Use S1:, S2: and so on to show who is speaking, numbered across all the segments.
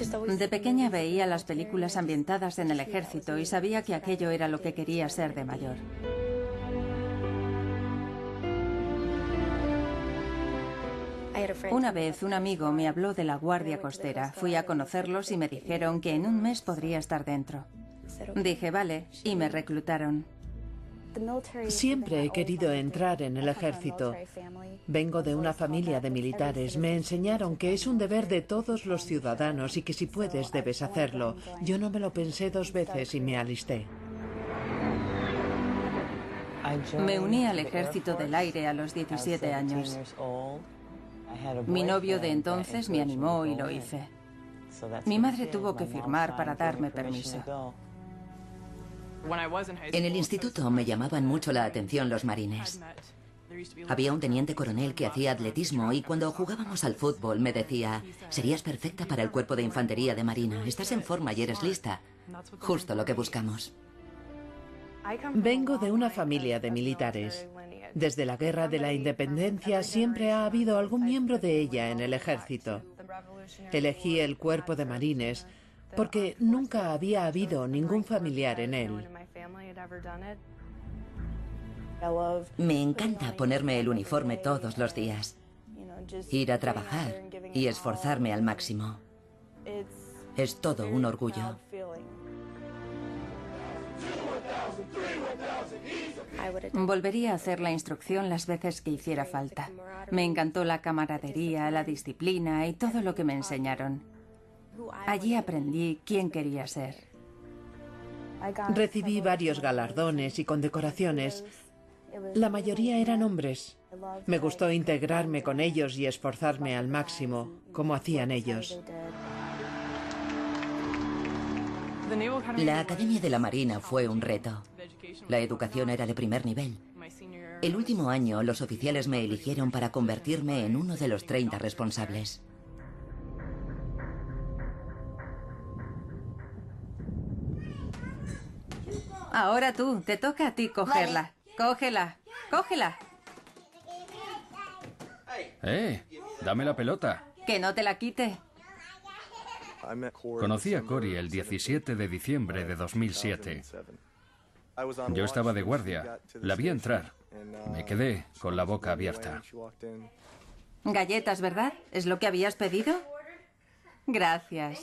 S1: De pequeña veía las películas ambientadas en el ejército y sabía que aquello era lo que quería ser de mayor. Una vez un amigo me habló de la Guardia Costera. Fui a conocerlos y me dijeron que en un mes podría estar dentro. Dije, vale, y me reclutaron.
S2: Siempre he querido entrar en el ejército. Vengo de una familia de militares. Me enseñaron que es un deber de todos los ciudadanos y que si puedes debes hacerlo. Yo no me lo pensé dos veces y me alisté.
S1: Me uní al ejército del aire a los 17 años. Mi novio de entonces me animó y lo hice. Mi madre tuvo que firmar para darme permiso.
S3: En el instituto me llamaban mucho la atención los marines. Había un teniente coronel que hacía atletismo y cuando jugábamos al fútbol me decía, serías perfecta para el cuerpo de infantería de Marina, estás en forma y eres lista. Justo lo que buscamos.
S2: Vengo de una familia de militares. Desde la Guerra de la Independencia siempre ha habido algún miembro de ella en el ejército. Elegí el cuerpo de marines porque nunca había habido ningún familiar en él.
S3: Me encanta ponerme el uniforme todos los días, ir a trabajar y esforzarme al máximo. Es todo un orgullo.
S1: Volvería a hacer la instrucción las veces que hiciera falta. Me encantó la camaradería, la disciplina y todo lo que me enseñaron. Allí aprendí quién quería ser.
S2: Recibí varios galardones y condecoraciones. La mayoría eran hombres. Me gustó integrarme con ellos y esforzarme al máximo, como hacían ellos.
S3: La Academia de la Marina fue un reto. La educación era de primer nivel. El último año los oficiales me eligieron para convertirme en uno de los 30 responsables.
S1: Ahora tú, te toca a ti cogerla. Cógela, cógela.
S4: ¡Eh! Dame la pelota.
S1: Que no te la quite.
S4: Conocí a Cory el 17 de diciembre de 2007. Yo estaba de guardia. La vi entrar. Me quedé con la boca abierta.
S1: Galletas, ¿verdad? ¿Es lo que habías pedido? Gracias.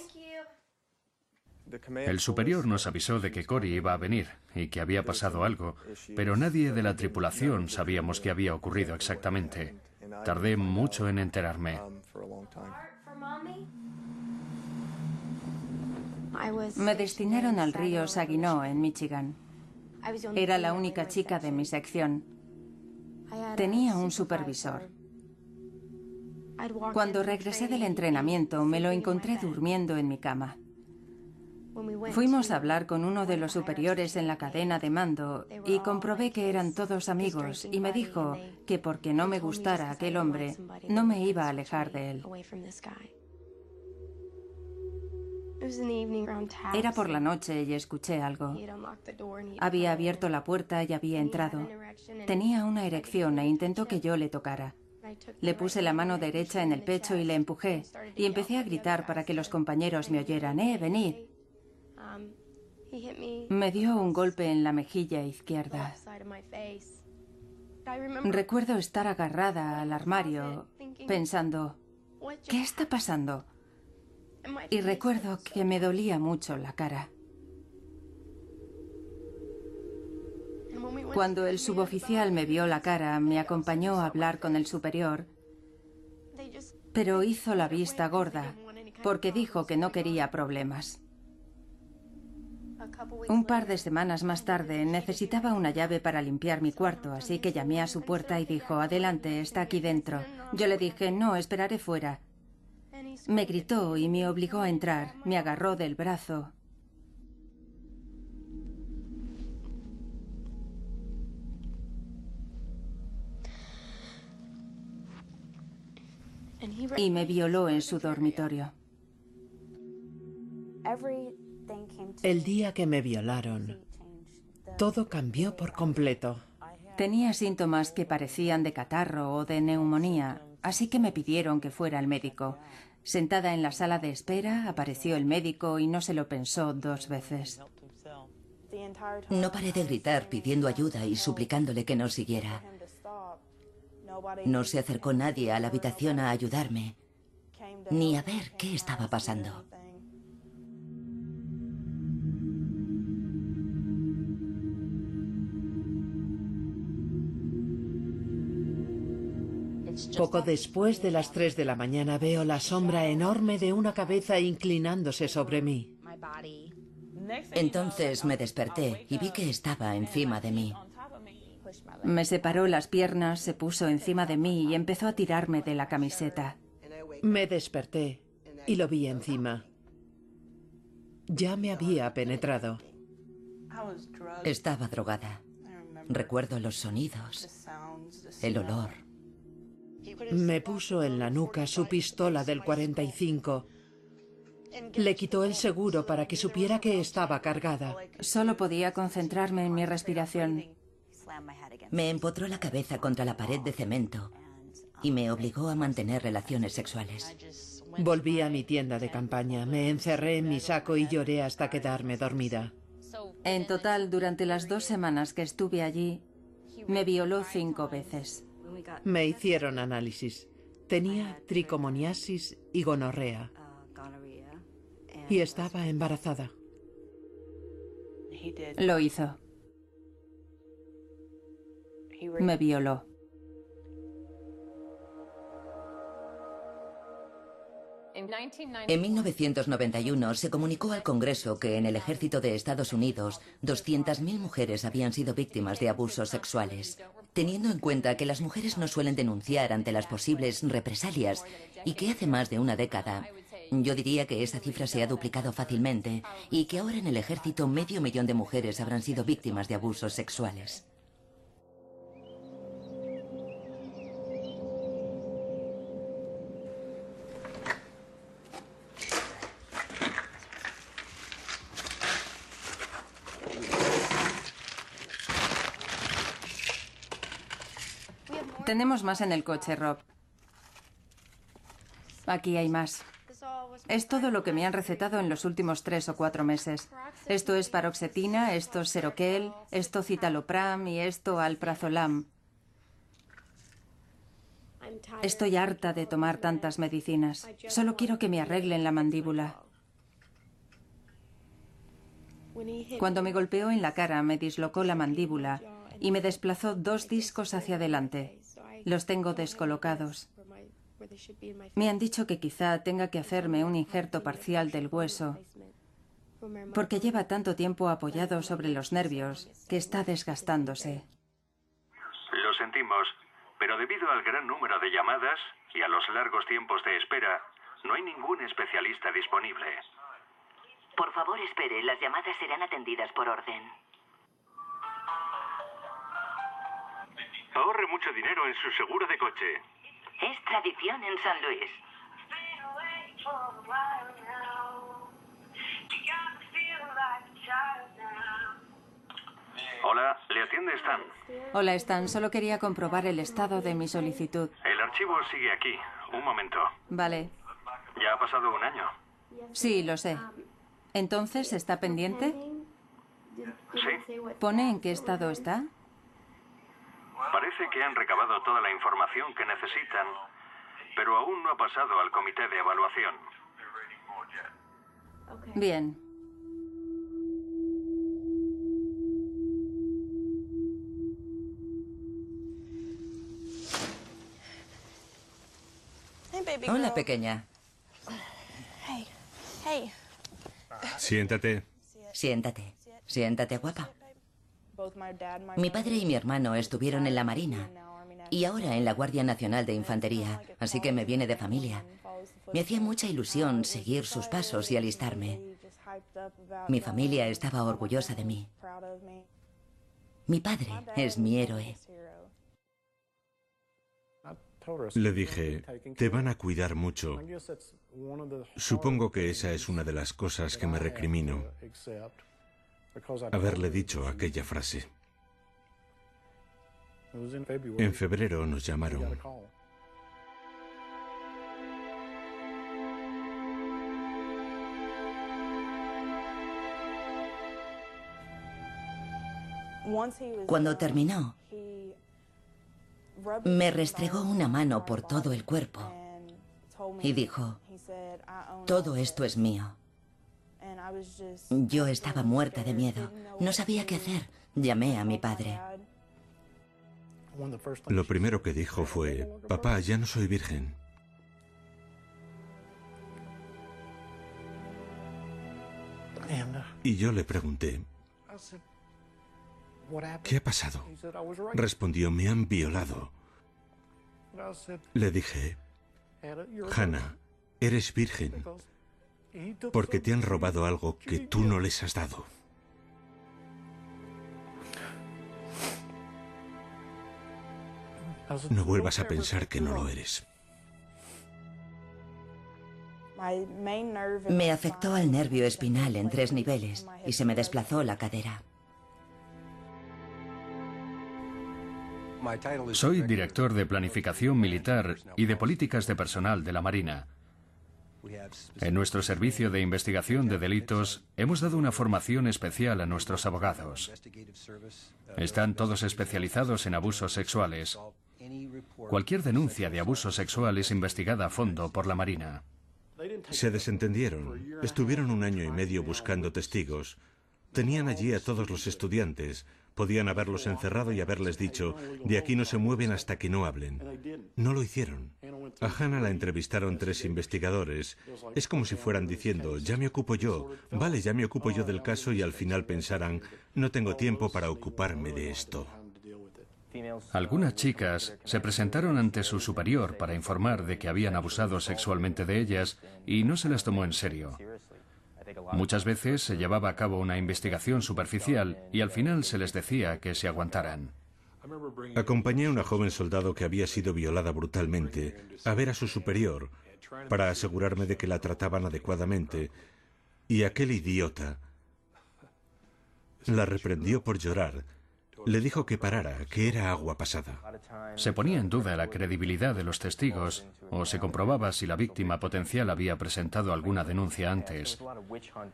S4: El superior nos avisó de que Cory iba a venir y que había pasado algo, pero nadie de la tripulación sabíamos qué había ocurrido exactamente. Tardé mucho en enterarme.
S1: Me destinaron al río Saginaw, en Michigan. Era la única chica de mi sección. Tenía un supervisor. Cuando regresé del entrenamiento, me lo encontré durmiendo en mi cama. Fuimos a hablar con uno de los superiores en la cadena de mando y comprobé que eran todos amigos y me dijo que porque no me gustara aquel hombre, no me iba a alejar de él. Era por la noche y escuché algo. Había abierto la puerta y había entrado. Tenía una erección e intentó que yo le tocara. Le puse la mano derecha en el pecho y le empujé, y empecé a gritar para que los compañeros me oyeran. ¡Eh, venid! Me dio un golpe en la mejilla izquierda. Recuerdo estar agarrada al armario pensando, ¿qué está pasando? Y recuerdo que me dolía mucho la cara. Cuando el suboficial me vio la cara, me acompañó a hablar con el superior, pero hizo la vista gorda porque dijo que no quería problemas. Un par de semanas más tarde necesitaba una llave para limpiar mi cuarto, así que llamé a su puerta y dijo, adelante, está aquí dentro. Yo le dije, no, esperaré fuera. Me gritó y me obligó a entrar, me agarró del brazo. Y me violó en su dormitorio.
S2: El día que me violaron, todo cambió por completo.
S1: Tenía síntomas que parecían de catarro o de neumonía, así que me pidieron que fuera al médico. Sentada en la sala de espera, apareció el médico y no se lo pensó dos veces.
S3: No paré de gritar pidiendo ayuda y suplicándole que no siguiera. No se acercó nadie a la habitación a ayudarme, ni a ver qué estaba pasando.
S2: Poco después de las 3 de la mañana veo la sombra enorme de una cabeza inclinándose sobre mí.
S3: Entonces me desperté y vi que estaba encima de mí.
S1: Me separó las piernas, se puso encima de mí y empezó a tirarme de la camiseta.
S2: Me desperté y lo vi encima. Ya me había penetrado.
S3: Estaba drogada. Recuerdo los sonidos, el olor.
S2: Me puso en la nuca su pistola del 45. Le quitó el seguro para que supiera que estaba cargada.
S1: Solo podía concentrarme en mi respiración.
S3: Me empotró la cabeza contra la pared de cemento y me obligó a mantener relaciones sexuales.
S2: Volví a mi tienda de campaña, me encerré en mi saco y lloré hasta quedarme dormida.
S1: En total, durante las dos semanas que estuve allí, me violó cinco veces.
S2: Me hicieron análisis. Tenía tricomoniasis y gonorrea. Y estaba embarazada.
S1: Lo hizo. Me violó.
S3: En 1991 se comunicó al Congreso que en el ejército de Estados Unidos 200.000 mujeres habían sido víctimas de abusos sexuales. Teniendo en cuenta que las mujeres no suelen denunciar ante las posibles represalias y que hace más de una década, yo diría que esa cifra se ha duplicado fácilmente y que ahora en el ejército medio millón de mujeres habrán sido víctimas de abusos sexuales.
S1: Tenemos más en el coche, Rob. Aquí hay más. Es todo lo que me han recetado en los últimos tres o cuatro meses. Esto es paroxetina, esto es seroquel, esto citalopram y esto alprazolam. Estoy harta de tomar tantas medicinas. Solo quiero que me arreglen la mandíbula. Cuando me golpeó en la cara, me dislocó la mandíbula y me desplazó dos discos hacia adelante. Los tengo descolocados. Me han dicho que quizá tenga que hacerme un injerto parcial del hueso porque lleva tanto tiempo apoyado sobre los nervios que está desgastándose.
S4: Lo sentimos, pero debido al gran número de llamadas y a los largos tiempos de espera, no hay ningún especialista disponible.
S3: Por favor, espere. Las llamadas serán atendidas por orden.
S4: Ahorre mucho dinero en su seguro de coche.
S3: Es tradición en San Luis.
S4: Hola, le atiende Stan.
S1: Hola, Stan. Solo quería comprobar el estado de mi solicitud.
S4: El archivo sigue aquí. Un momento.
S1: Vale.
S4: Ya ha pasado un año.
S1: Sí, lo sé. Entonces, ¿está pendiente?
S4: Sí.
S1: ¿Pone en qué estado está?
S4: Parece que han recabado toda la información que necesitan, pero aún no ha pasado al comité de evaluación.
S1: Bien.
S3: Hola, pequeña.
S5: Siéntate.
S3: Siéntate. Siéntate, guapa. Mi padre y mi hermano estuvieron en la Marina y ahora en la Guardia Nacional de Infantería, así que me viene de familia. Me hacía mucha ilusión seguir sus pasos y alistarme. Mi familia estaba orgullosa de mí. Mi padre es mi héroe.
S5: Le dije, te van a cuidar mucho. Supongo que esa es una de las cosas que me recrimino. Haberle dicho aquella frase. En febrero nos llamaron.
S3: Cuando terminó, me restregó una mano por todo el cuerpo y dijo, todo esto es mío. Yo estaba muerta de miedo. No sabía qué hacer. Llamé a mi padre.
S5: Lo primero que dijo fue, papá, ya no soy virgen. Y yo le pregunté, ¿qué ha pasado? Respondió, me han violado. Le dije, Hannah, eres virgen porque te han robado algo que tú no les has dado. No vuelvas a pensar que no lo eres.
S3: Me afectó al nervio espinal en tres niveles y se me desplazó la cadera.
S4: Soy director de planificación militar y de políticas de personal de la Marina. En nuestro servicio de investigación de delitos hemos dado una formación especial a nuestros abogados. Están todos especializados en abusos sexuales. Cualquier denuncia de abuso sexual es investigada a fondo por la Marina.
S5: Se desentendieron. Estuvieron un año y medio buscando testigos. Tenían allí a todos los estudiantes. Podían haberlos encerrado y haberles dicho, de aquí no se mueven hasta que no hablen. No lo hicieron. A Hannah la entrevistaron tres investigadores. Es como si fueran diciendo, ya me ocupo yo, vale, ya me ocupo yo del caso y al final pensaran, no tengo tiempo para ocuparme de esto.
S4: Algunas chicas se presentaron ante su superior para informar de que habían abusado sexualmente de ellas y no se les tomó en serio. Muchas veces se llevaba a cabo una investigación superficial y al final se les decía que se aguantaran.
S5: Acompañé a una joven soldado que había sido violada brutalmente a ver a su superior para asegurarme de que la trataban adecuadamente y aquel idiota la reprendió por llorar Le dijo que parara, que era agua pasada.
S4: Se ponía en duda la credibilidad de los testigos o se comprobaba si la víctima potencial había presentado alguna denuncia antes.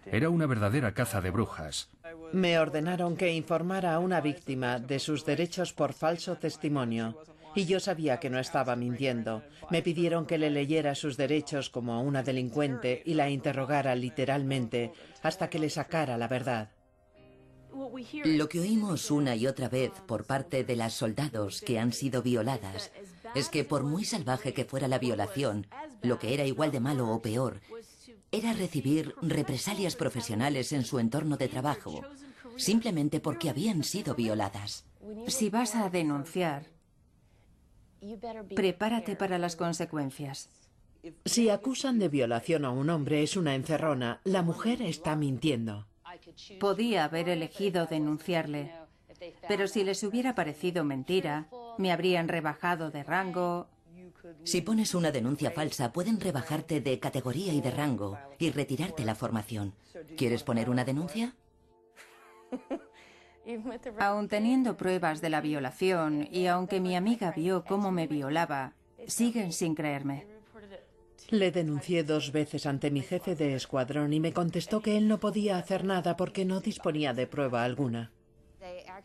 S4: Era una verdadera caza de brujas.
S2: Me ordenaron que informara a una víctima de sus derechos por falso testimonio. Y yo sabía que no estaba mintiendo. Me pidieron que le leyera sus derechos como a una delincuente y la interrogara literalmente hasta que le sacara la verdad.
S3: Lo que oímos una y otra vez por parte de las soldados que han sido violadas es que por muy salvaje que fuera la violación, lo que era igual de malo o peor era recibir represalias profesionales en su entorno de trabajo, simplemente porque habían sido violadas.
S1: Si vas a denunciar, prepárate para las consecuencias.
S2: Si acusan de violación a un hombre es una encerrona, la mujer está mintiendo.
S1: Podía haber elegido denunciarle, pero si les hubiera parecido mentira, me habrían rebajado de rango.
S3: Si pones una denuncia falsa, pueden rebajarte de categoría y de rango y retirarte la formación. ¿Quieres poner una denuncia?
S1: Aun teniendo pruebas de la violación y aunque mi amiga vio cómo me violaba, siguen sin creerme.
S2: Le denuncié dos veces ante mi jefe de escuadrón y me contestó que él no podía hacer nada porque no disponía de prueba alguna.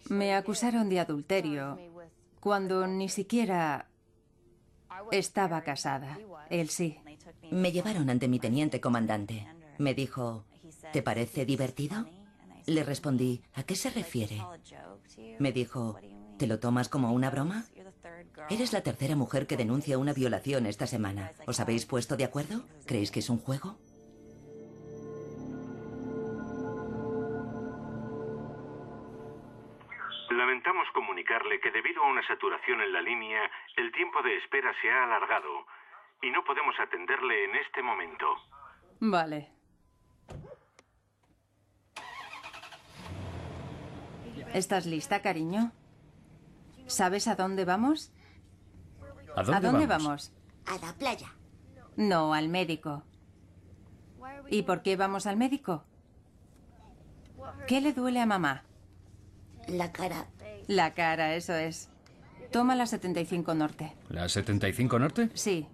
S1: Me acusaron de adulterio cuando ni siquiera estaba casada. Él sí.
S3: Me llevaron ante mi teniente comandante. Me dijo, ¿te parece divertido? Le respondí, ¿a qué se refiere? Me dijo, ¿te lo tomas como una broma? Eres la tercera mujer que denuncia una violación esta semana. ¿Os habéis puesto de acuerdo? ¿Creéis que es un juego?
S5: Lamentamos comunicarle que debido a una saturación en la línea, el tiempo de espera se ha alargado y no podemos atenderle en este momento.
S1: Vale. ¿Estás lista, cariño? ¿Sabes a dónde vamos?
S4: ¿A dónde,
S1: vamos?
S6: A la playa.
S1: No, al médico. ¿Y por qué vamos al médico? ¿Qué le duele a mamá?
S6: La cara.
S1: La cara, eso es. Toma la 75 Norte.
S4: ¿La 75 Norte?
S1: Sí.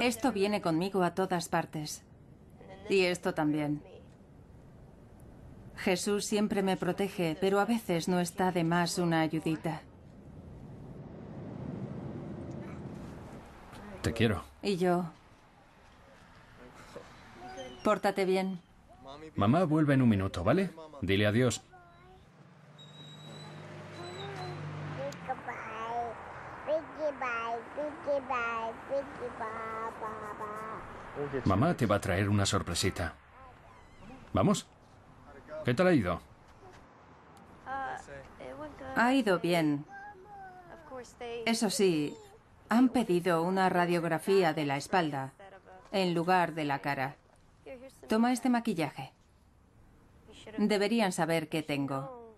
S1: Esto viene conmigo a todas partes. Y esto también. Jesús siempre me protege, pero a veces no está de más una ayudita.
S4: Te quiero.
S1: Y yo. Pórtate bien.
S4: Mamá vuelve en un minuto, ¿vale? Dile adiós. Mamá te va a traer una sorpresita. ¿Vamos? ¿Qué tal ha ido?
S1: Ha ido bien. Eso sí, han pedido una radiografía de la espalda en lugar de la cara. Toma este maquillaje. Deberían saber qué tengo.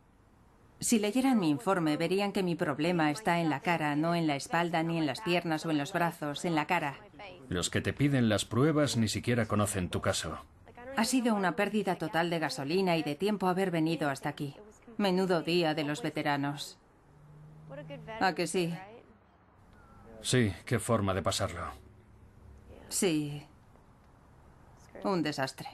S1: Si leyeran mi informe, verían que mi problema está en la cara, no en la espalda, ni en las piernas o en los brazos, en la cara.
S4: Los que te piden las pruebas ni siquiera conocen tu caso.
S1: Ha sido una pérdida total de gasolina y de tiempo haber venido hasta aquí. Menudo día de los veteranos. ¿A que sí?
S4: Sí, qué forma de pasarlo.
S1: Sí. Un desastre.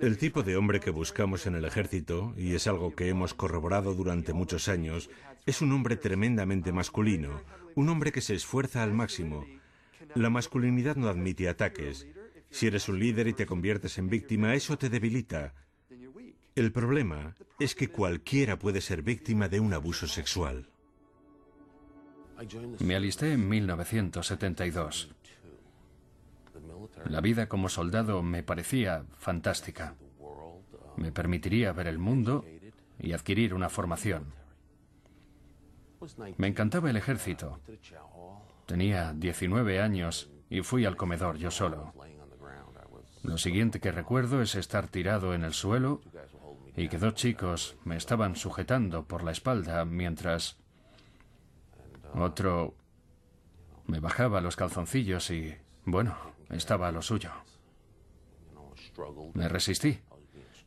S5: El tipo de hombre que buscamos en el ejército, y es algo que hemos corroborado durante muchos años, es un hombre tremendamente masculino, un hombre que se esfuerza al máximo. La masculinidad no admite ataques. Si eres un líder y te conviertes en víctima, eso te debilita. El problema es que cualquiera puede ser víctima de un abuso sexual.
S4: Me alisté en 1972. La vida como soldado me parecía fantástica. Me permitiría ver el mundo y adquirir una formación. Me encantaba el ejército. Tenía 19 años y fui al comedor yo solo. Lo siguiente que recuerdo es estar tirado en el suelo y que dos chicos me estaban sujetando por la espalda mientras otro me bajaba los calzoncillos y, bueno, estaba a lo suyo. Me resistí,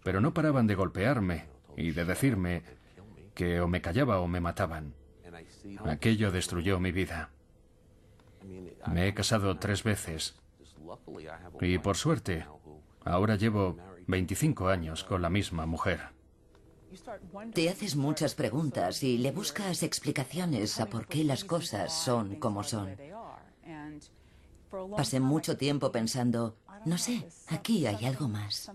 S4: pero no paraban de golpearme y de decirme que o me callaba o me mataban. Aquello destruyó mi vida. Me he casado tres veces y por suerte ahora llevo 25 años con la misma mujer.
S3: Te haces muchas preguntas y le buscas explicaciones a por qué las cosas son como son. Pasé mucho tiempo pensando, no sé, aquí hay algo más.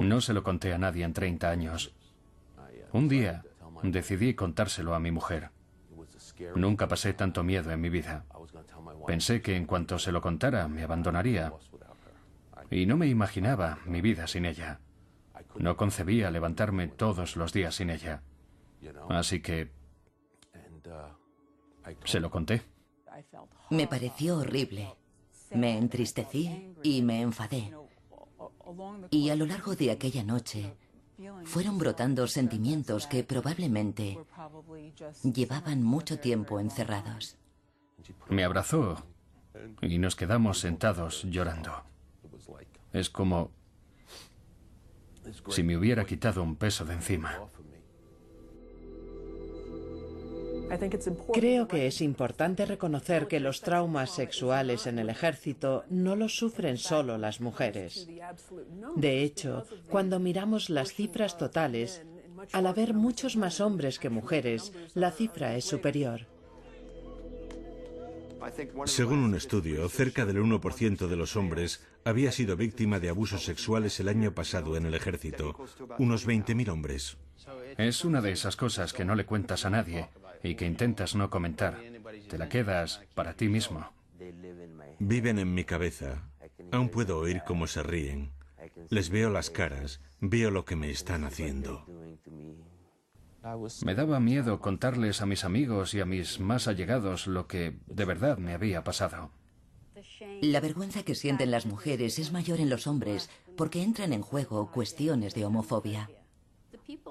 S4: No se lo conté a nadie en 30 años. Un día decidí contárselo a mi mujer. Nunca pasé tanto miedo en mi vida. Pensé que en cuanto se lo contara me abandonaría. Y no me imaginaba mi vida sin ella. No concebía levantarme todos los días sin ella. Así que... Se lo conté.
S3: Me pareció horrible. Me entristecí y me enfadé. Y a lo largo de aquella noche fueron brotando sentimientos que probablemente llevaban mucho tiempo encerrados.
S4: Me abrazó y nos quedamos sentados llorando. Es como si me hubiera quitado un peso de encima.
S2: Creo que es importante reconocer que los traumas sexuales en el ejército no los sufren solo las mujeres. De hecho, cuando miramos las cifras totales, al haber muchos más hombres que mujeres, la cifra es superior.
S5: Según un estudio, cerca del 1% de los hombres había sido víctima de abusos sexuales el año pasado en el ejército, unos 20.000 hombres.
S4: Es una de esas cosas que no le cuentas a nadie y que intentas no comentar. Te la quedas para ti mismo.
S5: Viven en mi cabeza. Aún puedo oír cómo se ríen. Les veo las caras, veo lo que me están haciendo.
S4: Me daba miedo contarles a mis amigos y a mis más allegados lo que de verdad me había pasado.
S3: La vergüenza que sienten las mujeres es mayor en los hombres porque entran en juego cuestiones de homofobia.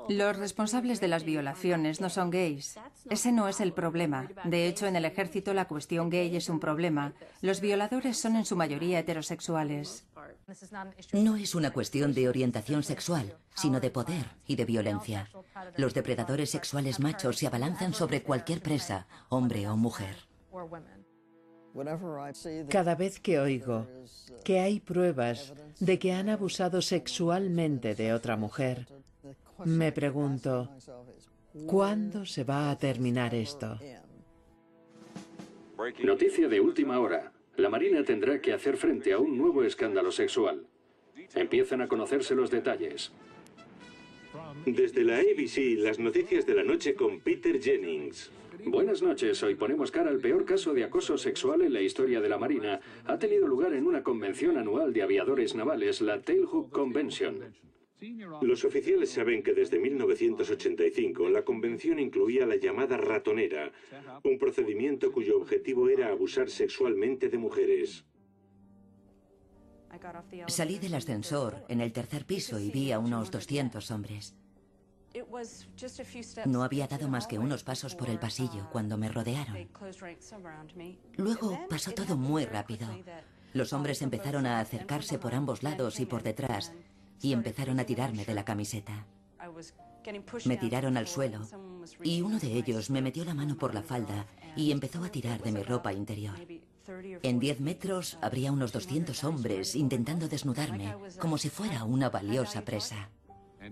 S1: Los responsables de las violaciones no son gays. Ese no es el problema. De hecho, en el ejército la cuestión gay es un problema. Los violadores son en su mayoría heterosexuales.
S3: No es una cuestión de orientación sexual, sino de poder y de violencia. Los depredadores sexuales machos se abalanzan sobre cualquier presa, hombre o mujer.
S2: Cada vez que oigo que hay pruebas de que han abusado sexualmente de otra mujer, me pregunto, ¿cuándo se va a terminar esto?
S4: Noticia de última hora. La Marina tendrá que hacer frente a un nuevo escándalo sexual. Empiezan a conocerse los detalles.
S5: Desde la ABC, las noticias de la noche con Peter Jennings.
S4: Buenas noches. Hoy ponemos cara al peor caso de acoso sexual en la historia de la Marina. Ha tenido lugar en una convención anual de aviadores navales, la Tailhook Convention.
S5: Los oficiales saben que desde 1985 la convención incluía la llamada ratonera, un procedimiento cuyo objetivo era abusar sexualmente de mujeres.
S3: Salí del ascensor en el tercer piso y vi a unos 200 hombres. No había dado más que unos pasos por el pasillo cuando me rodearon. Luego pasó todo muy rápido. Los hombres empezaron a acercarse por ambos lados y por detrás y empezaron a tirarme de la camiseta. Me tiraron al suelo y uno de ellos me metió la mano por la falda y empezó a tirar de mi ropa interior. En 10 metros habría unos 200 hombres intentando desnudarme como si fuera una valiosa presa.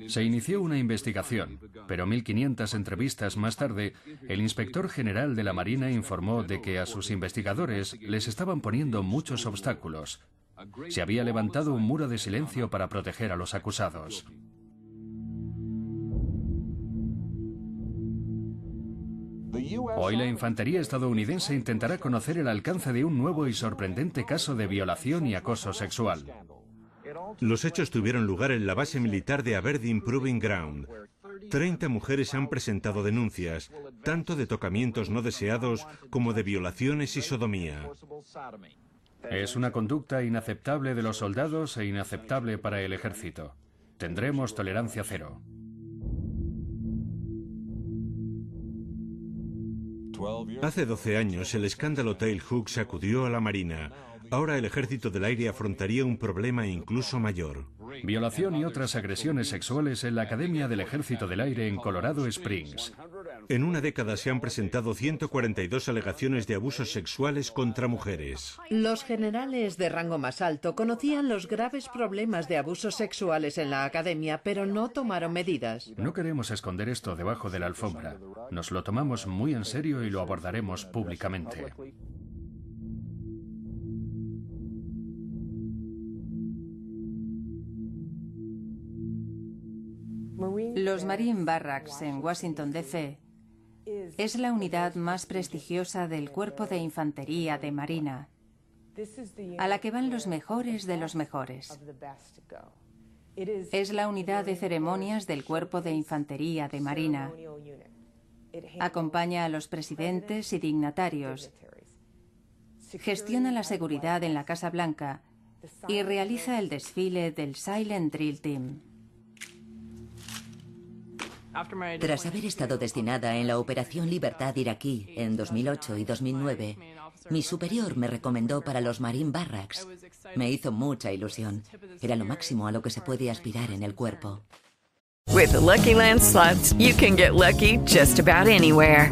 S4: Se inició una investigación, pero 1.500 entrevistas más tarde, el inspector general de la Marina informó de que a sus investigadores les estaban poniendo muchos obstáculos, se había levantado un muro de silencio para proteger a los acusados. Hoy la infantería estadounidense intentará conocer el alcance de un nuevo y sorprendente caso de violación y acoso sexual.
S5: Los hechos tuvieron lugar en la base militar de Aberdeen Proving Ground. Treinta mujeres han presentado denuncias, tanto de tocamientos no deseados como de violaciones y sodomía.
S4: Es una conducta inaceptable de los soldados e inaceptable para el ejército. Tendremos tolerancia cero.
S5: Hace 12 años el escándalo Tailhook sacudió a la Marina. Ahora el ejército del aire afrontaría un problema incluso mayor.
S4: Violación y otras agresiones sexuales en la Academia del Ejército del Aire en Colorado Springs.
S5: En una década se han presentado 142 alegaciones de abusos sexuales contra mujeres.
S2: Los generales de rango más alto conocían los graves problemas de abusos sexuales en la academia, pero no tomaron medidas.
S4: No queremos esconder esto debajo de la alfombra. Nos lo tomamos muy en serio y lo abordaremos públicamente.
S1: Los Marine Barracks en Washington, D.C. es la unidad más prestigiosa del Cuerpo de Infantería de Marina, a la que van los mejores de los mejores. Es la unidad de ceremonias del Cuerpo de Infantería de Marina. Acompaña a los presidentes y dignatarios. Gestiona la seguridad en la Casa Blanca y realiza el desfile del Silent Drill Team.
S3: Tras haber estado destinada en la Operación Libertad iraquí en 2008 y 2009, mi superior me recomendó para los Marine Barracks. Me hizo mucha ilusión. Era lo máximo a lo que se puede aspirar en el cuerpo.
S7: With the Lucky Land you can get lucky just about anywhere.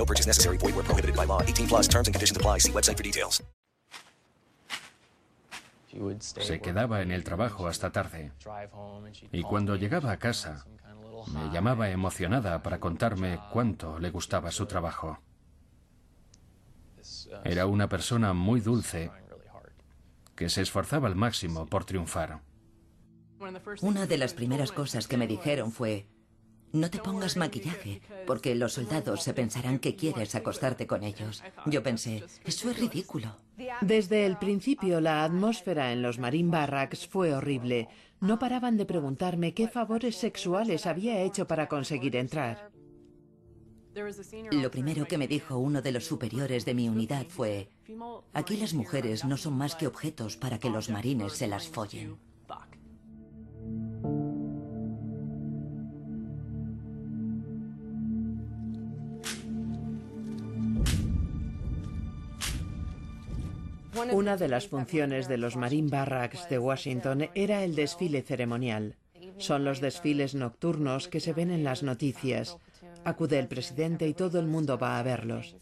S8: No purchase necessary. Void where prohibited by law. 18 plus terms and conditions apply. See website for details.
S4: Se quedaba en el trabajo hasta tarde. Y cuando llegaba a casa, me llamaba emocionada para contarme cuánto le gustaba su trabajo. Era una persona muy dulce que se esforzaba al máximo por triunfar.
S3: Una de las primeras cosas que me dijeron fue, no te pongas maquillaje, porque los soldados se pensarán que quieres acostarte con ellos. Yo pensé, eso es ridículo.
S2: Desde el principio la atmósfera en los Marine Barracks fue horrible. No paraban de preguntarme qué favores sexuales había hecho para conseguir entrar.
S3: Lo primero que me dijo uno de los superiores de mi unidad fue, aquí las mujeres no son más que objetos para que los marines se las follen.
S2: Una de las funciones de los Marine Barracks de Washington era el desfile ceremonial. Son los desfiles nocturnos que se ven en las noticias. Acude el presidente y todo el mundo va a verlos.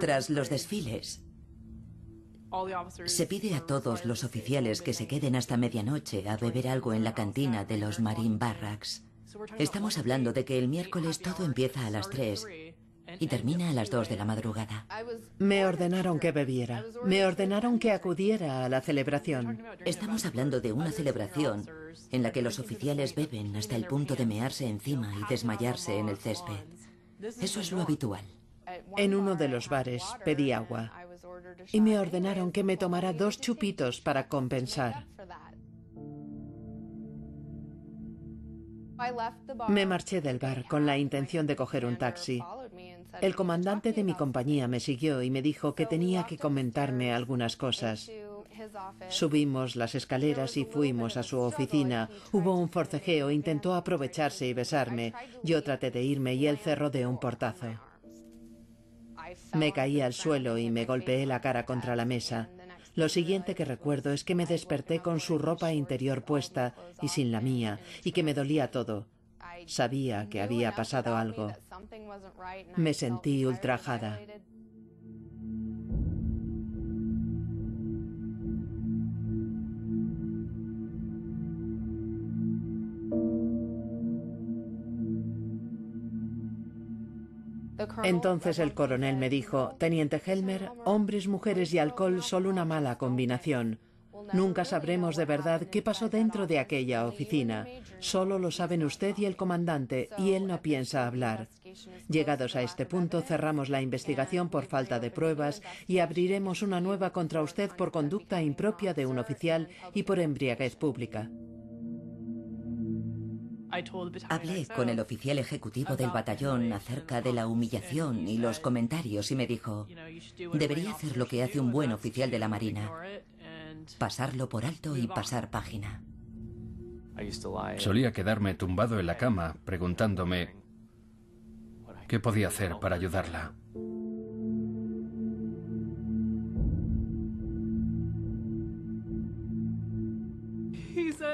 S3: Tras los desfiles, se pide a todos los oficiales que se queden hasta medianoche a beber algo en la cantina de los Marine Barracks. Estamos hablando de que el miércoles todo empieza a las 3 y termina a las 2 de la madrugada.
S2: Me ordenaron que bebiera. Me ordenaron que acudiera a la celebración.
S3: Estamos hablando de una celebración en la que los oficiales beben hasta el punto de mearse encima y desmayarse en el césped. Eso es lo habitual.
S2: En uno de los bares pedí agua y me ordenaron que me tomara dos chupitos para compensar. Me marché del bar con la intención de coger un taxi. El comandante de mi compañía me siguió y me dijo que tenía que comentarme algunas cosas. Subimos las escaleras y fuimos a su oficina. Hubo un forcejeo, intentó aprovecharse y besarme. Yo traté de irme y él cerró de un portazo. Me caí al suelo y me golpeé la cara contra la mesa. Lo siguiente que recuerdo es que me desperté con su ropa interior puesta y sin la mía, y que me dolía todo. Sabía que había pasado algo. Me sentí ultrajada. Entonces el coronel me dijo, Teniente Helmer, hombres, mujeres y alcohol son una mala combinación. Nunca sabremos de verdad qué pasó dentro de aquella oficina. Solo lo saben usted y el comandante, y él no piensa hablar. Llegados a este punto, cerramos la investigación por falta de pruebas y abriremos una nueva contra usted por conducta impropia de un oficial y por embriaguez pública.
S3: Hablé con el oficial ejecutivo del batallón acerca de la humillación y los comentarios y me dijo, debería hacer lo que hace un buen oficial de la Marina, pasarlo por alto y pasar página.
S4: Solía quedarme tumbado en la cama preguntándome qué podía hacer para ayudarla.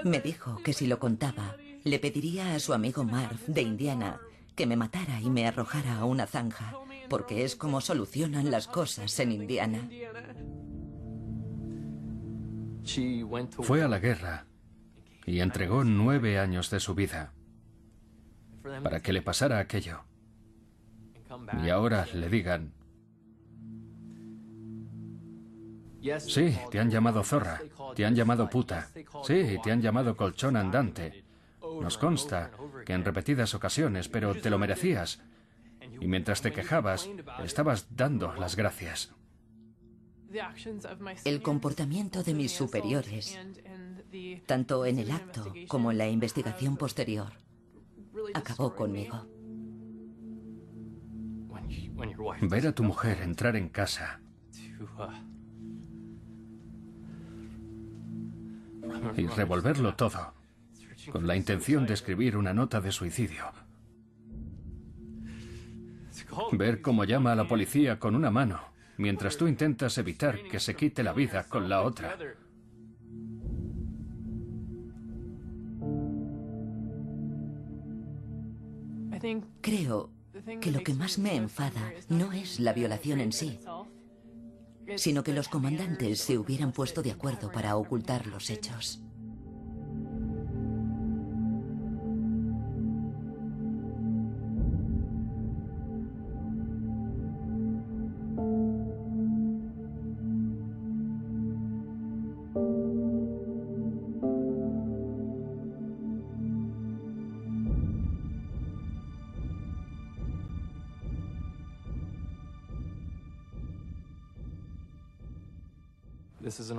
S3: Me dijo que si lo contaba, le pediría a su amigo Marv de Indiana que me matara y me arrojara a una zanja, porque es como solucionan las cosas en Indiana.
S4: Fue a la guerra y entregó nueve años de su vida para que le pasara aquello. Y ahora le digan, sí, te han llamado zorra, te han llamado puta, sí, te han llamado colchón andante. Nos consta que en repetidas ocasiones, pero te lo merecías. Y mientras te quejabas, estabas dando las gracias.
S3: El comportamiento de mis superiores, tanto en el acto como en la investigación posterior, acabó conmigo.
S4: Ver a tu mujer entrar en casa y revolverlo todo con la intención de escribir una nota de suicidio. Ver cómo llama a la policía con una mano, mientras tú intentas evitar que se quite la vida con la otra.
S3: Creo que lo que más me enfada no es la violación en sí, sino que los comandantes se hubieran puesto de acuerdo para ocultar los hechos.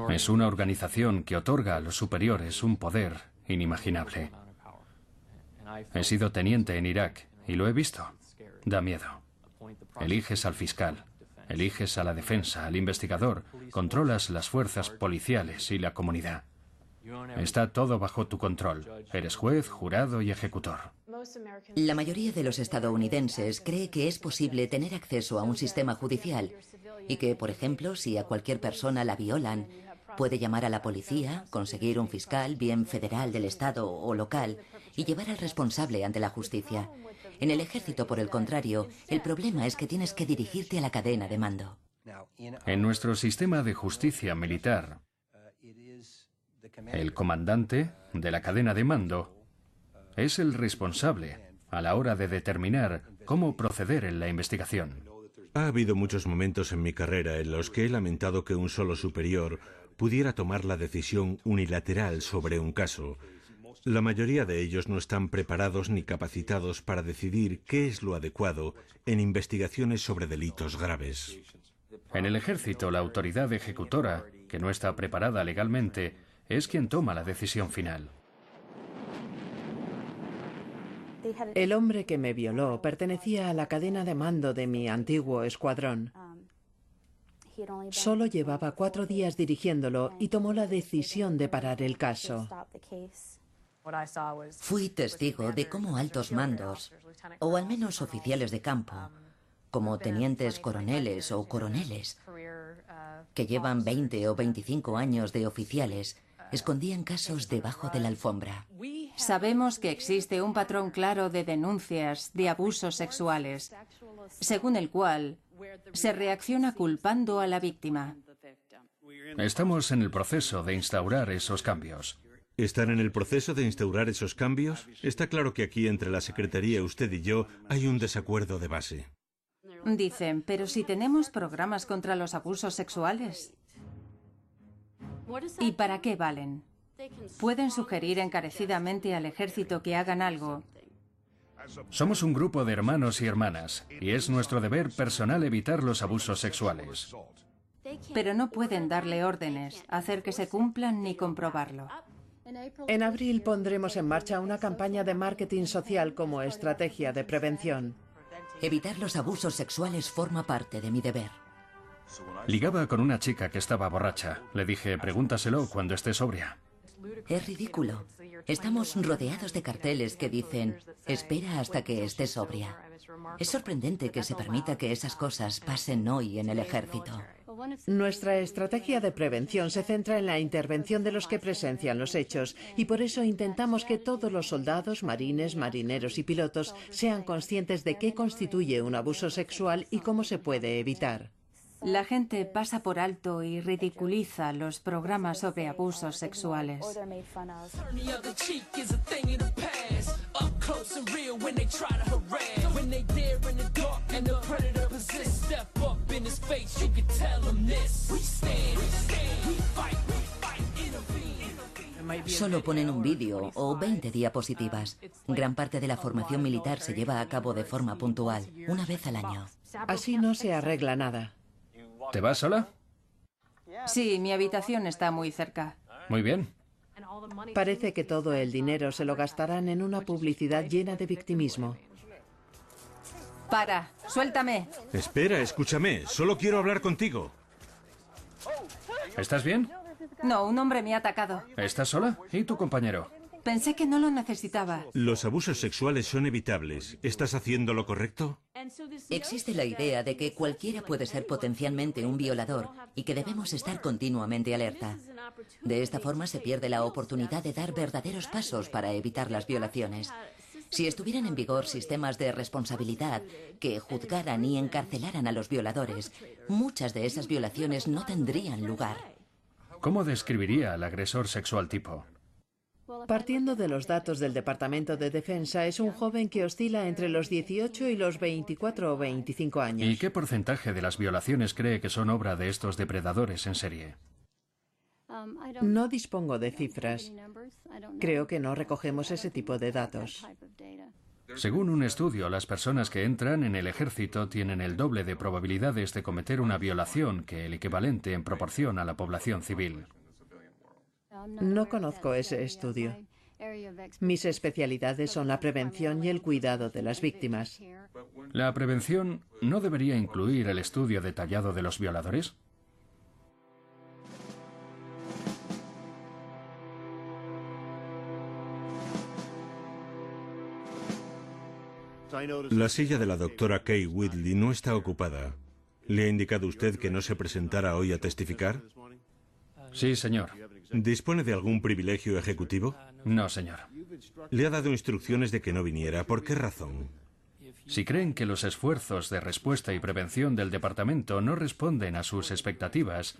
S4: Es una organización que otorga a los superiores un poder inimaginable. He sido teniente en Irak y lo he visto. Da miedo. Eliges al fiscal, eliges a la defensa, al investigador, controlas las fuerzas policiales y la comunidad. Está todo bajo tu control. Eres juez, jurado y ejecutor.
S3: La mayoría de los estadounidenses cree que es posible tener acceso a un sistema judicial y que, por ejemplo, si a cualquier persona la violan, puede llamar a la policía, conseguir un fiscal, bien federal del Estado o local, y llevar al responsable ante la justicia. En el ejército, por el contrario, el problema es que tienes que dirigirte a la cadena de mando.
S4: En nuestro sistema de justicia militar, el comandante de la cadena de mando es el responsable a la hora de determinar cómo proceder en la investigación.
S5: Ha habido muchos momentos en mi carrera en los que he lamentado que un solo superior pudiera tomar la decisión unilateral sobre un caso. La mayoría de ellos no están preparados ni capacitados para decidir qué es lo adecuado en investigaciones sobre delitos graves.
S4: En el ejército, la autoridad ejecutora, que no está preparada legalmente, es quien toma la decisión final.
S2: El hombre que me violó pertenecía a la cadena de mando de mi antiguo escuadrón. Solo llevaba cuatro días dirigiéndolo y tomó la decisión de parar el caso.
S3: Fui testigo de cómo altos mandos, o al menos oficiales de campo, como tenientes coroneles o coroneles, que llevan 20 o 25 años de oficiales, escondían casos debajo de la alfombra.
S1: Sabemos que existe un patrón claro de denuncias de abusos sexuales, según el cual se reacciona culpando a la víctima.
S4: Estamos en el proceso de instaurar esos cambios.
S5: ¿Están en el proceso de instaurar esos cambios? Está claro que aquí entre la Secretaría, usted y yo, hay un desacuerdo de base.
S1: Dicen, pero si tenemos programas contra los abusos sexuales. ¿Y para qué valen? Pueden sugerir encarecidamente al ejército que hagan algo.
S4: Somos un grupo de hermanos y hermanas, y es nuestro deber personal evitar los abusos sexuales.
S1: Pero no pueden darle órdenes, hacer que se cumplan ni comprobarlo.
S2: En abril pondremos en marcha una campaña de marketing social como estrategia de prevención.
S3: Evitar los abusos sexuales forma parte de mi deber.
S4: Ligaba con una chica que estaba borracha. Le dije, pregúntaselo cuando esté sobria.
S3: Es ridículo. Estamos rodeados de carteles que dicen, espera hasta que estés sobria. Es sorprendente que se permita que esas cosas pasen hoy en el ejército.
S2: Nuestra estrategia de prevención se centra en la intervención de los que presencian los hechos y por eso intentamos que todos los soldados, marines, marineros y pilotos sean conscientes de qué constituye un abuso sexual y cómo se puede evitar.
S1: La gente pasa por alto y ridiculiza los programas sobre abusos sexuales.
S3: Solo ponen un vídeo o 20 diapositivas. Gran parte de la formación militar se lleva a cabo de forma puntual, una vez al año.
S2: Así no se arregla nada.
S4: ¿Te vas sola?
S1: Sí, mi habitación está muy cerca.
S4: Muy bien.
S2: Parece que todo el dinero se lo gastarán en una publicidad llena de victimismo.
S1: Para, suéltame.
S5: Espera, escúchame. Solo quiero hablar contigo.
S4: ¿Estás bien?
S1: No, un hombre me ha atacado.
S4: ¿Estás sola? ¿Y tu compañero?
S1: Pensé que no lo necesitaba.
S5: Los abusos sexuales son evitables. ¿Estás haciendo lo correcto?
S3: Existe la idea de que cualquiera puede ser potencialmente un violador y que debemos estar continuamente alerta. De esta forma se pierde la oportunidad de dar verdaderos pasos para evitar las violaciones. Si estuvieran en vigor sistemas de responsabilidad que juzgaran y encarcelaran a los violadores, muchas de esas violaciones no tendrían lugar.
S4: ¿Cómo describiría al agresor sexual tipo?
S2: Partiendo de los datos del Departamento de Defensa, es un joven que oscila entre los 18 y los 24 o 25 años.
S4: ¿Y qué porcentaje de las violaciones cree que son obra de estos depredadores en serie?
S2: No dispongo de cifras. Creo que no recogemos ese tipo de datos.
S4: Según un estudio, las personas que entran en el ejército tienen el doble de probabilidades de cometer una violación que el equivalente en proporción a la población civil.
S2: No conozco ese estudio. Mis especialidades son la prevención y el cuidado de las víctimas.
S4: ¿La prevención no debería incluir el estudio detallado de los violadores?
S5: La silla de la doctora Kay Whitley no está ocupada. ¿Le ha indicado usted que no se presentara hoy a testificar?
S4: Sí, señor.
S5: ¿Dispone de algún privilegio ejecutivo?
S4: No, señor.
S5: Le ha dado instrucciones de que no viniera. ¿Por qué razón?
S4: Si creen que los esfuerzos de respuesta y prevención del departamento no responden a sus expectativas,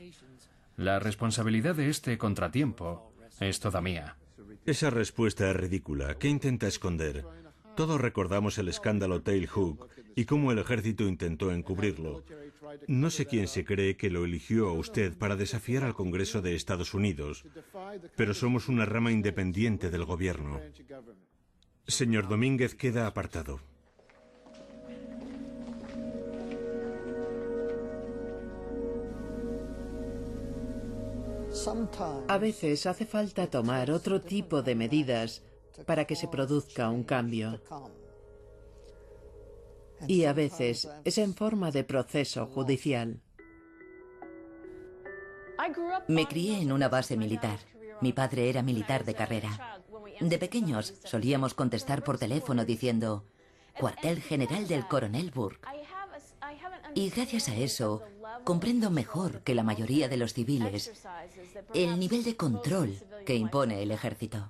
S4: la responsabilidad de este contratiempo es toda mía.
S5: Esa respuesta es ridícula. ¿Qué intenta esconder? Todos recordamos el escándalo Tail Hook y cómo el ejército intentó encubrirlo. No sé quién se cree que lo eligió a usted para desafiar al Congreso de Estados Unidos, pero somos una rama independiente del gobierno. Señor Domínguez queda apartado.
S2: A veces hace falta tomar otro tipo de medidas para que se produzca un cambio. Y a veces es en forma de proceso judicial.
S3: Me crié en una base militar. Mi padre era militar de carrera. De pequeños solíamos contestar por teléfono diciendo, cuartel general del coronel Burke. Y gracias a eso, comprendo mejor que la mayoría de los civiles el nivel de control que impone el ejército.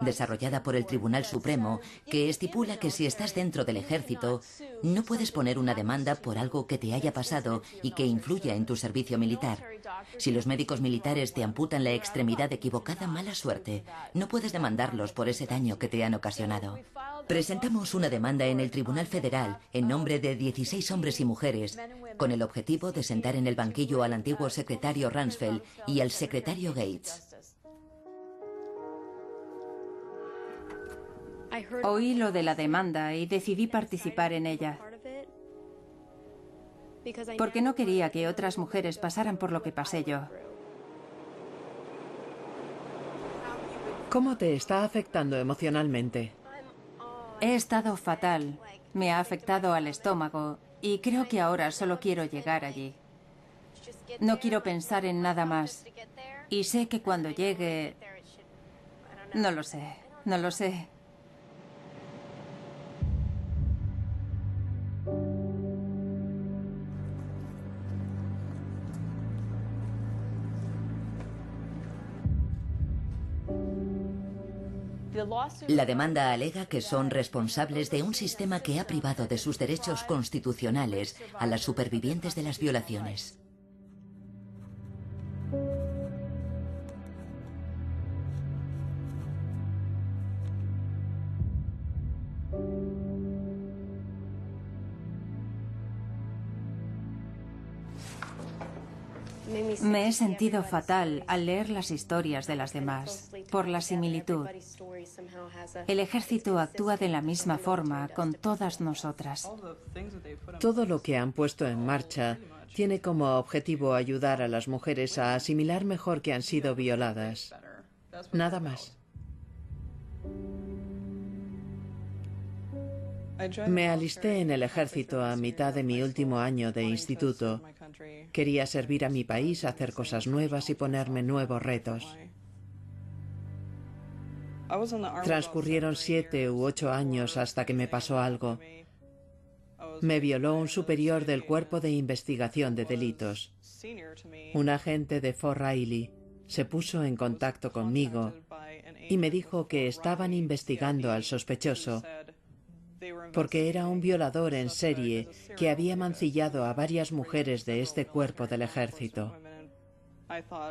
S3: desarrollada por el Tribunal Supremo que estipula que si estás dentro del ejército no puedes poner una demanda por algo que te haya pasado y que influya en tu servicio militar. Si los médicos militares te amputan la extremidad equivocada, mala suerte. No puedes demandarlos por ese daño que te han ocasionado. Presentamos una demanda en el Tribunal Federal en nombre de 16 hombres y mujeres con el objetivo de sentar en el banquillo al antiguo secretario Ransfeld y al secretario Gates.
S1: Oí lo de la demanda y decidí participar en ella. Porque no quería que otras mujeres pasaran por lo que pasé yo.
S2: ¿Cómo te está afectando emocionalmente?
S1: He estado fatal. Me ha afectado al estómago y creo que ahora solo quiero llegar allí. No quiero pensar en nada más. Y sé que cuando llegue... No lo sé, no lo sé.
S3: La demanda alega que son responsables de un sistema que ha privado de sus derechos constitucionales a las supervivientes de las violaciones.
S1: He sentido fatal al leer las historias de las demás, por la similitud. El ejército actúa de la misma forma con todas nosotras.
S2: Todo lo que han puesto en marcha tiene como objetivo ayudar a las mujeres a asimilar mejor que han sido violadas. Nada más. Me alisté en el ejército a mitad de mi último año de instituto. Quería servir a mi país, hacer cosas nuevas y ponerme nuevos retos. Transcurrieron siete u ocho años hasta que me pasó algo. Me violó un superior del Cuerpo de Investigación de Delitos. Un agente de Fort Riley se puso en contacto conmigo y me dijo que estaban investigando al sospechoso porque era un violador en serie que había mancillado a varias mujeres de este cuerpo del ejército.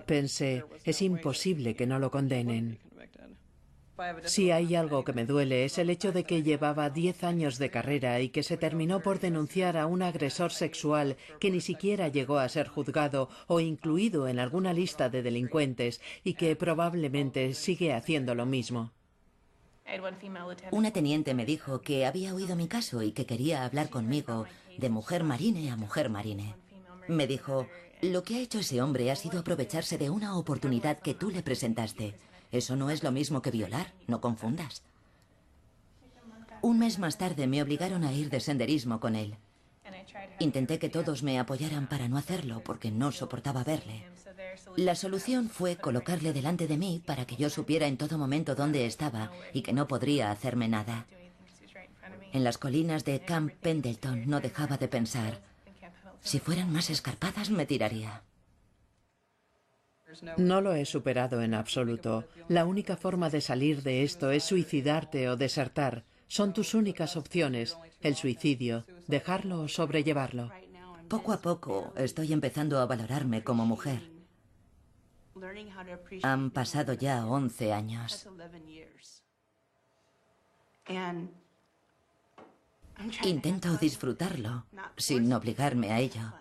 S2: Pensé, es imposible que no lo condenen. Si hay algo que me duele es el hecho de que llevaba diez años de carrera y que se terminó por denunciar a un agresor sexual que ni siquiera llegó a ser juzgado o incluido en alguna lista de delincuentes y que probablemente sigue haciendo lo mismo.
S3: Una teniente me dijo que había oído mi caso y que quería hablar conmigo de mujer marine a mujer marine. Me dijo, lo que ha hecho ese hombre ha sido aprovecharse de una oportunidad que tú le presentaste. Eso no es lo mismo que violar, no confundas. Un mes más tarde me obligaron a ir de senderismo con él. Intenté que todos me apoyaran para no hacerlo porque no soportaba verle. La solución fue colocarle delante de mí para que yo supiera en todo momento dónde estaba y que no podría hacerme nada. En las colinas de Camp Pendleton no dejaba de pensar, si fueran más escarpadas me tiraría.
S2: No lo he superado en absoluto. La única forma de salir de esto es suicidarte o desertar. Son tus únicas opciones, el suicidio, dejarlo o sobrellevarlo.
S3: Poco a poco estoy empezando a valorarme como mujer. Han pasado ya 11 años. Intento disfrutarlo sin obligarme a ello.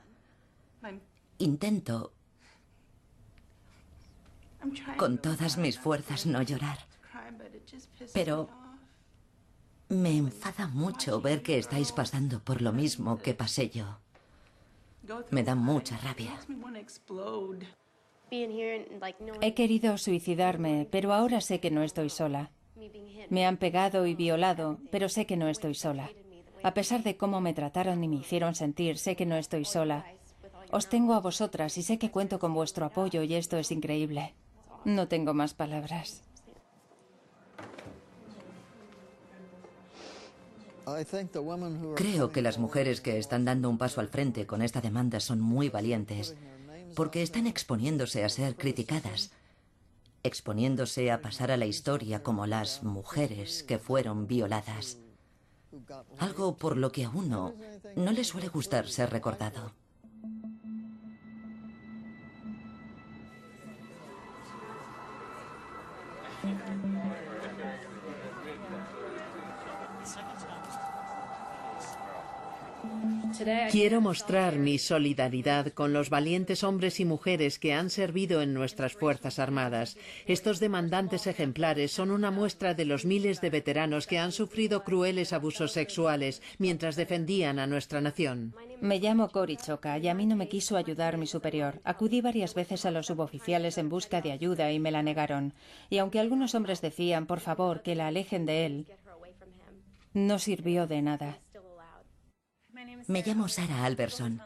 S3: Intento con todas mis fuerzas no llorar. Pero me enfada mucho ver que estáis pasando por lo mismo que pasé yo. Me da mucha rabia.
S1: He querido suicidarme, pero ahora sé que no estoy sola. Me han pegado y violado, pero sé que no estoy sola. A pesar de cómo me trataron y me hicieron sentir, sé que no estoy sola. Os tengo a vosotras y sé que cuento con vuestro apoyo y esto es increíble. No tengo más palabras.
S3: Creo que las mujeres que están dando un paso al frente con esta demanda son muy valientes, porque están exponiéndose a ser criticadas, exponiéndose a pasar a la historia como las mujeres que fueron violadas. Algo por lo que a uno no le suele gustar ser recordado.
S2: Quiero mostrar mi solidaridad con los valientes hombres y mujeres que han servido en nuestras Fuerzas Armadas. Estos demandantes ejemplares son una muestra de los miles de veteranos que han sufrido crueles abusos sexuales mientras defendían a nuestra nación.
S1: Me llamo Cory Choca y a mí no me quiso ayudar mi superior. Acudí varias veces a los suboficiales en busca de ayuda y me la negaron. Y aunque algunos hombres decían, por favor, que la alejen de él, no sirvió de nada.
S3: Me llamo Sarah Alberson.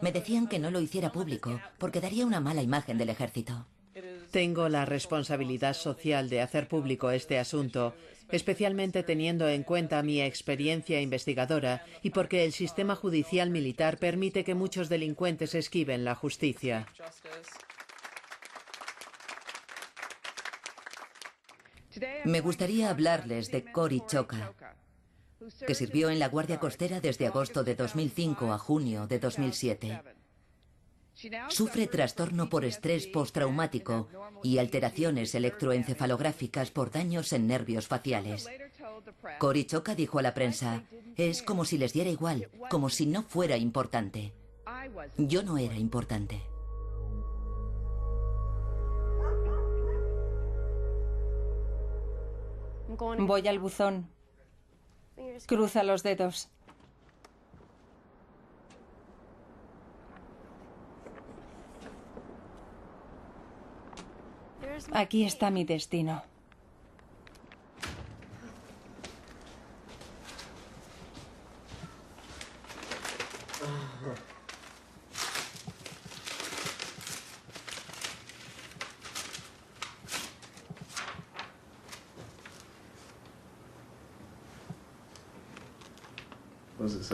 S3: Me decían que no lo hiciera público porque daría una mala imagen del ejército.
S2: Tengo la responsabilidad social de hacer público este asunto, especialmente teniendo en cuenta mi experiencia investigadora y porque el sistema judicial militar permite que muchos delincuentes esquiven la justicia.
S3: Me gustaría hablarles de Cory Choca, que sirvió en la Guardia Costera desde agosto de 2005 a junio de 2007. Sufre trastorno por estrés postraumático y alteraciones electroencefalográficas por daños en nervios faciales. Cory Choca dijo a la prensa, es como si les diera igual, como si no fuera importante. Yo no era importante.
S1: Voy al buzón. Cruza los dedos. Aquí está mi destino.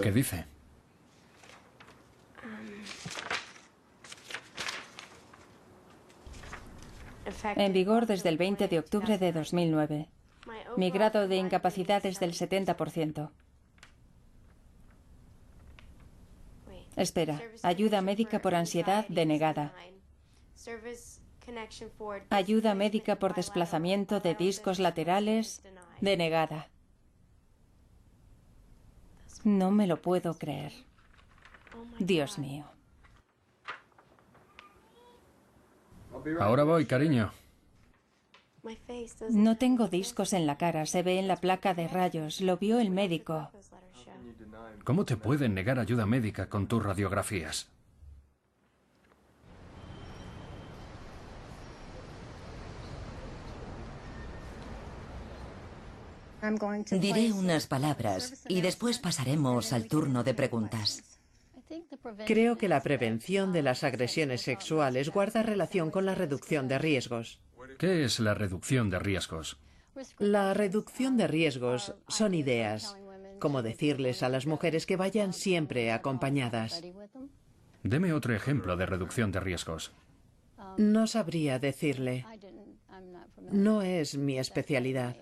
S4: ¿Qué dice?
S1: En vigor desde el 20 de octubre de 2009. Mi grado de incapacidad es del 70%. Espera, ayuda médica por ansiedad denegada. Ayuda médica por desplazamiento de discos laterales denegada. No me lo puedo creer. Dios mío.
S4: Ahora voy, cariño.
S1: No tengo discos en la cara, se ve en la placa de rayos, lo vio el médico.
S4: ¿Cómo te pueden negar ayuda médica con tus radiografías?
S3: Diré unas palabras y después pasaremos al turno de preguntas.
S2: Creo que la prevención de las agresiones sexuales guarda relación con la reducción de riesgos.
S4: ¿Qué es la reducción de riesgos?
S2: La reducción de riesgos son ideas, como decirles a las mujeres que vayan siempre acompañadas.
S4: Deme otro ejemplo de reducción de riesgos.
S2: No sabría decirle. No es mi especialidad.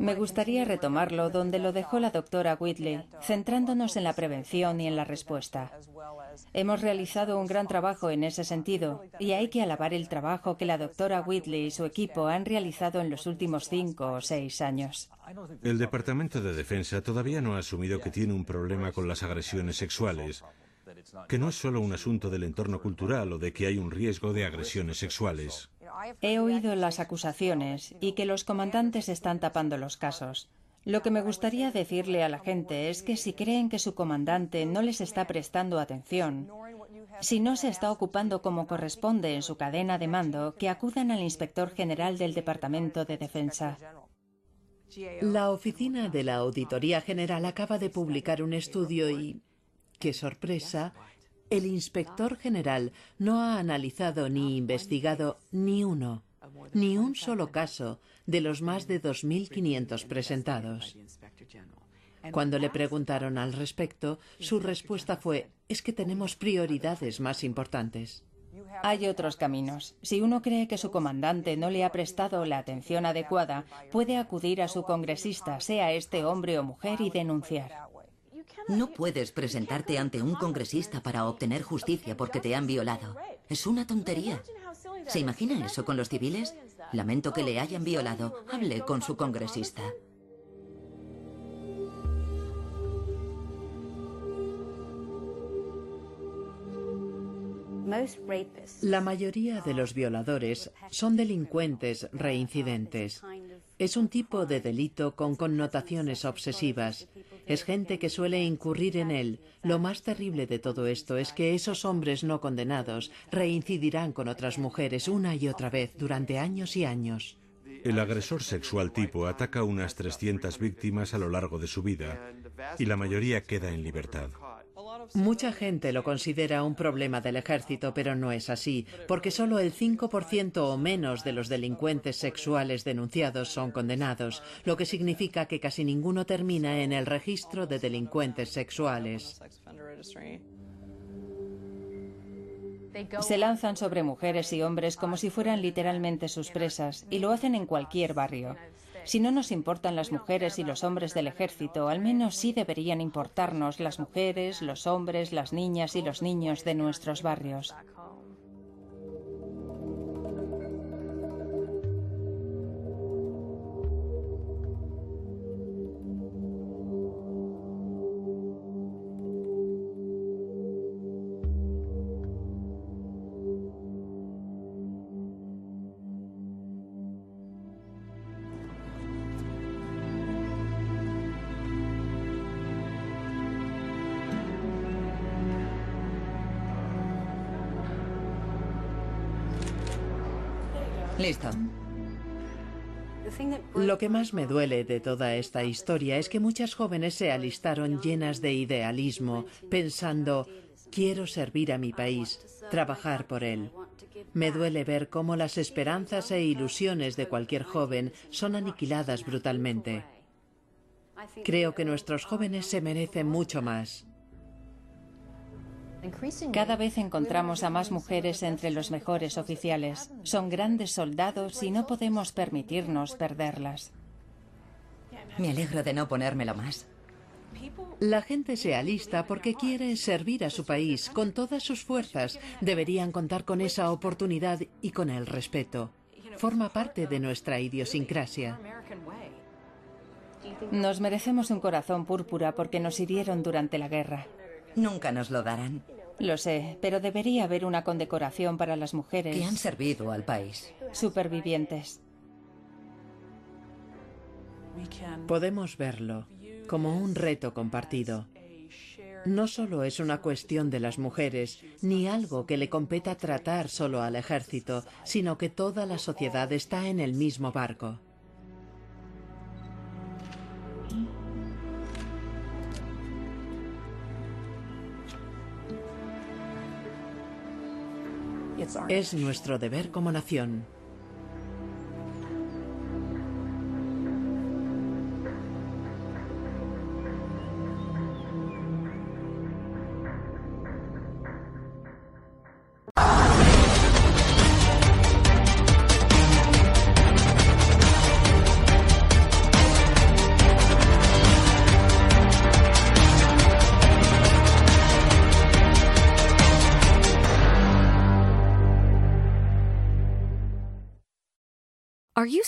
S1: Me gustaría retomarlo donde lo dejó la doctora Whitley, centrándonos en la prevención y en la respuesta. Hemos realizado un gran trabajo en ese sentido y hay que alabar el trabajo que la doctora Whitley y su equipo han realizado en los últimos cinco o seis años.
S5: El Departamento de Defensa todavía no ha asumido que tiene un problema con las agresiones sexuales, que no es solo un asunto del entorno cultural o de que hay un riesgo de agresiones sexuales.
S1: He oído las acusaciones y que los comandantes están tapando los casos. Lo que me gustaría decirle a la gente es que si creen que su comandante no les está prestando atención, si no se está ocupando como corresponde en su cadena de mando, que acudan al inspector general del Departamento de Defensa.
S2: La oficina de la Auditoría General acaba de publicar un estudio y, qué sorpresa, el inspector general no ha analizado ni investigado ni uno, ni un solo caso de los más de 2.500 presentados. Cuando le preguntaron al respecto, su respuesta fue, es que tenemos prioridades más importantes.
S1: Hay otros caminos. Si uno cree que su comandante no le ha prestado la atención adecuada, puede acudir a su congresista, sea este hombre o mujer, y denunciar.
S3: No puedes presentarte ante un congresista para obtener justicia porque te han violado. Es una tontería. ¿Se imagina eso con los civiles? Lamento que le hayan violado. Hable con su congresista.
S2: La mayoría de los violadores son delincuentes reincidentes. Es un tipo de delito con connotaciones obsesivas. Es gente que suele incurrir en él. Lo más terrible de todo esto es que esos hombres no condenados reincidirán con otras mujeres una y otra vez durante años y años.
S5: El agresor sexual tipo ataca a unas 300 víctimas a lo largo de su vida y la mayoría queda en libertad.
S2: Mucha gente lo considera un problema del ejército, pero no es así, porque solo el 5% o menos de los delincuentes sexuales denunciados son condenados, lo que significa que casi ninguno termina en el registro de delincuentes sexuales.
S1: Se lanzan sobre mujeres y hombres como si fueran literalmente sus presas, y lo hacen en cualquier barrio. Si no nos importan las mujeres y los hombres del ejército, al menos sí deberían importarnos las mujeres, los hombres, las niñas y los niños de nuestros barrios. Listo.
S2: Lo que más me duele de toda esta historia es que muchas jóvenes se alistaron llenas de idealismo, pensando, quiero servir a mi país, trabajar por él. Me duele ver cómo las esperanzas e ilusiones de cualquier joven son aniquiladas brutalmente. Creo que nuestros jóvenes se merecen mucho más.
S1: Cada vez encontramos a más mujeres entre los mejores oficiales. Son grandes soldados y no podemos permitirnos perderlas.
S3: Me alegro de no ponérmelo más.
S2: La gente se alista porque quiere servir a su país con todas sus fuerzas. Deberían contar con esa oportunidad y con el respeto. Forma parte de nuestra idiosincrasia.
S1: Nos merecemos un corazón púrpura porque nos hirieron durante la guerra.
S3: Nunca nos lo darán.
S1: Lo sé, pero debería haber una condecoración para las mujeres.
S3: Que han servido al país.
S1: Supervivientes.
S2: Podemos verlo como un reto compartido. No solo es una cuestión de las mujeres, ni algo que le competa tratar solo al ejército, sino que toda la sociedad está en el mismo barco. Es nuestro deber como nación.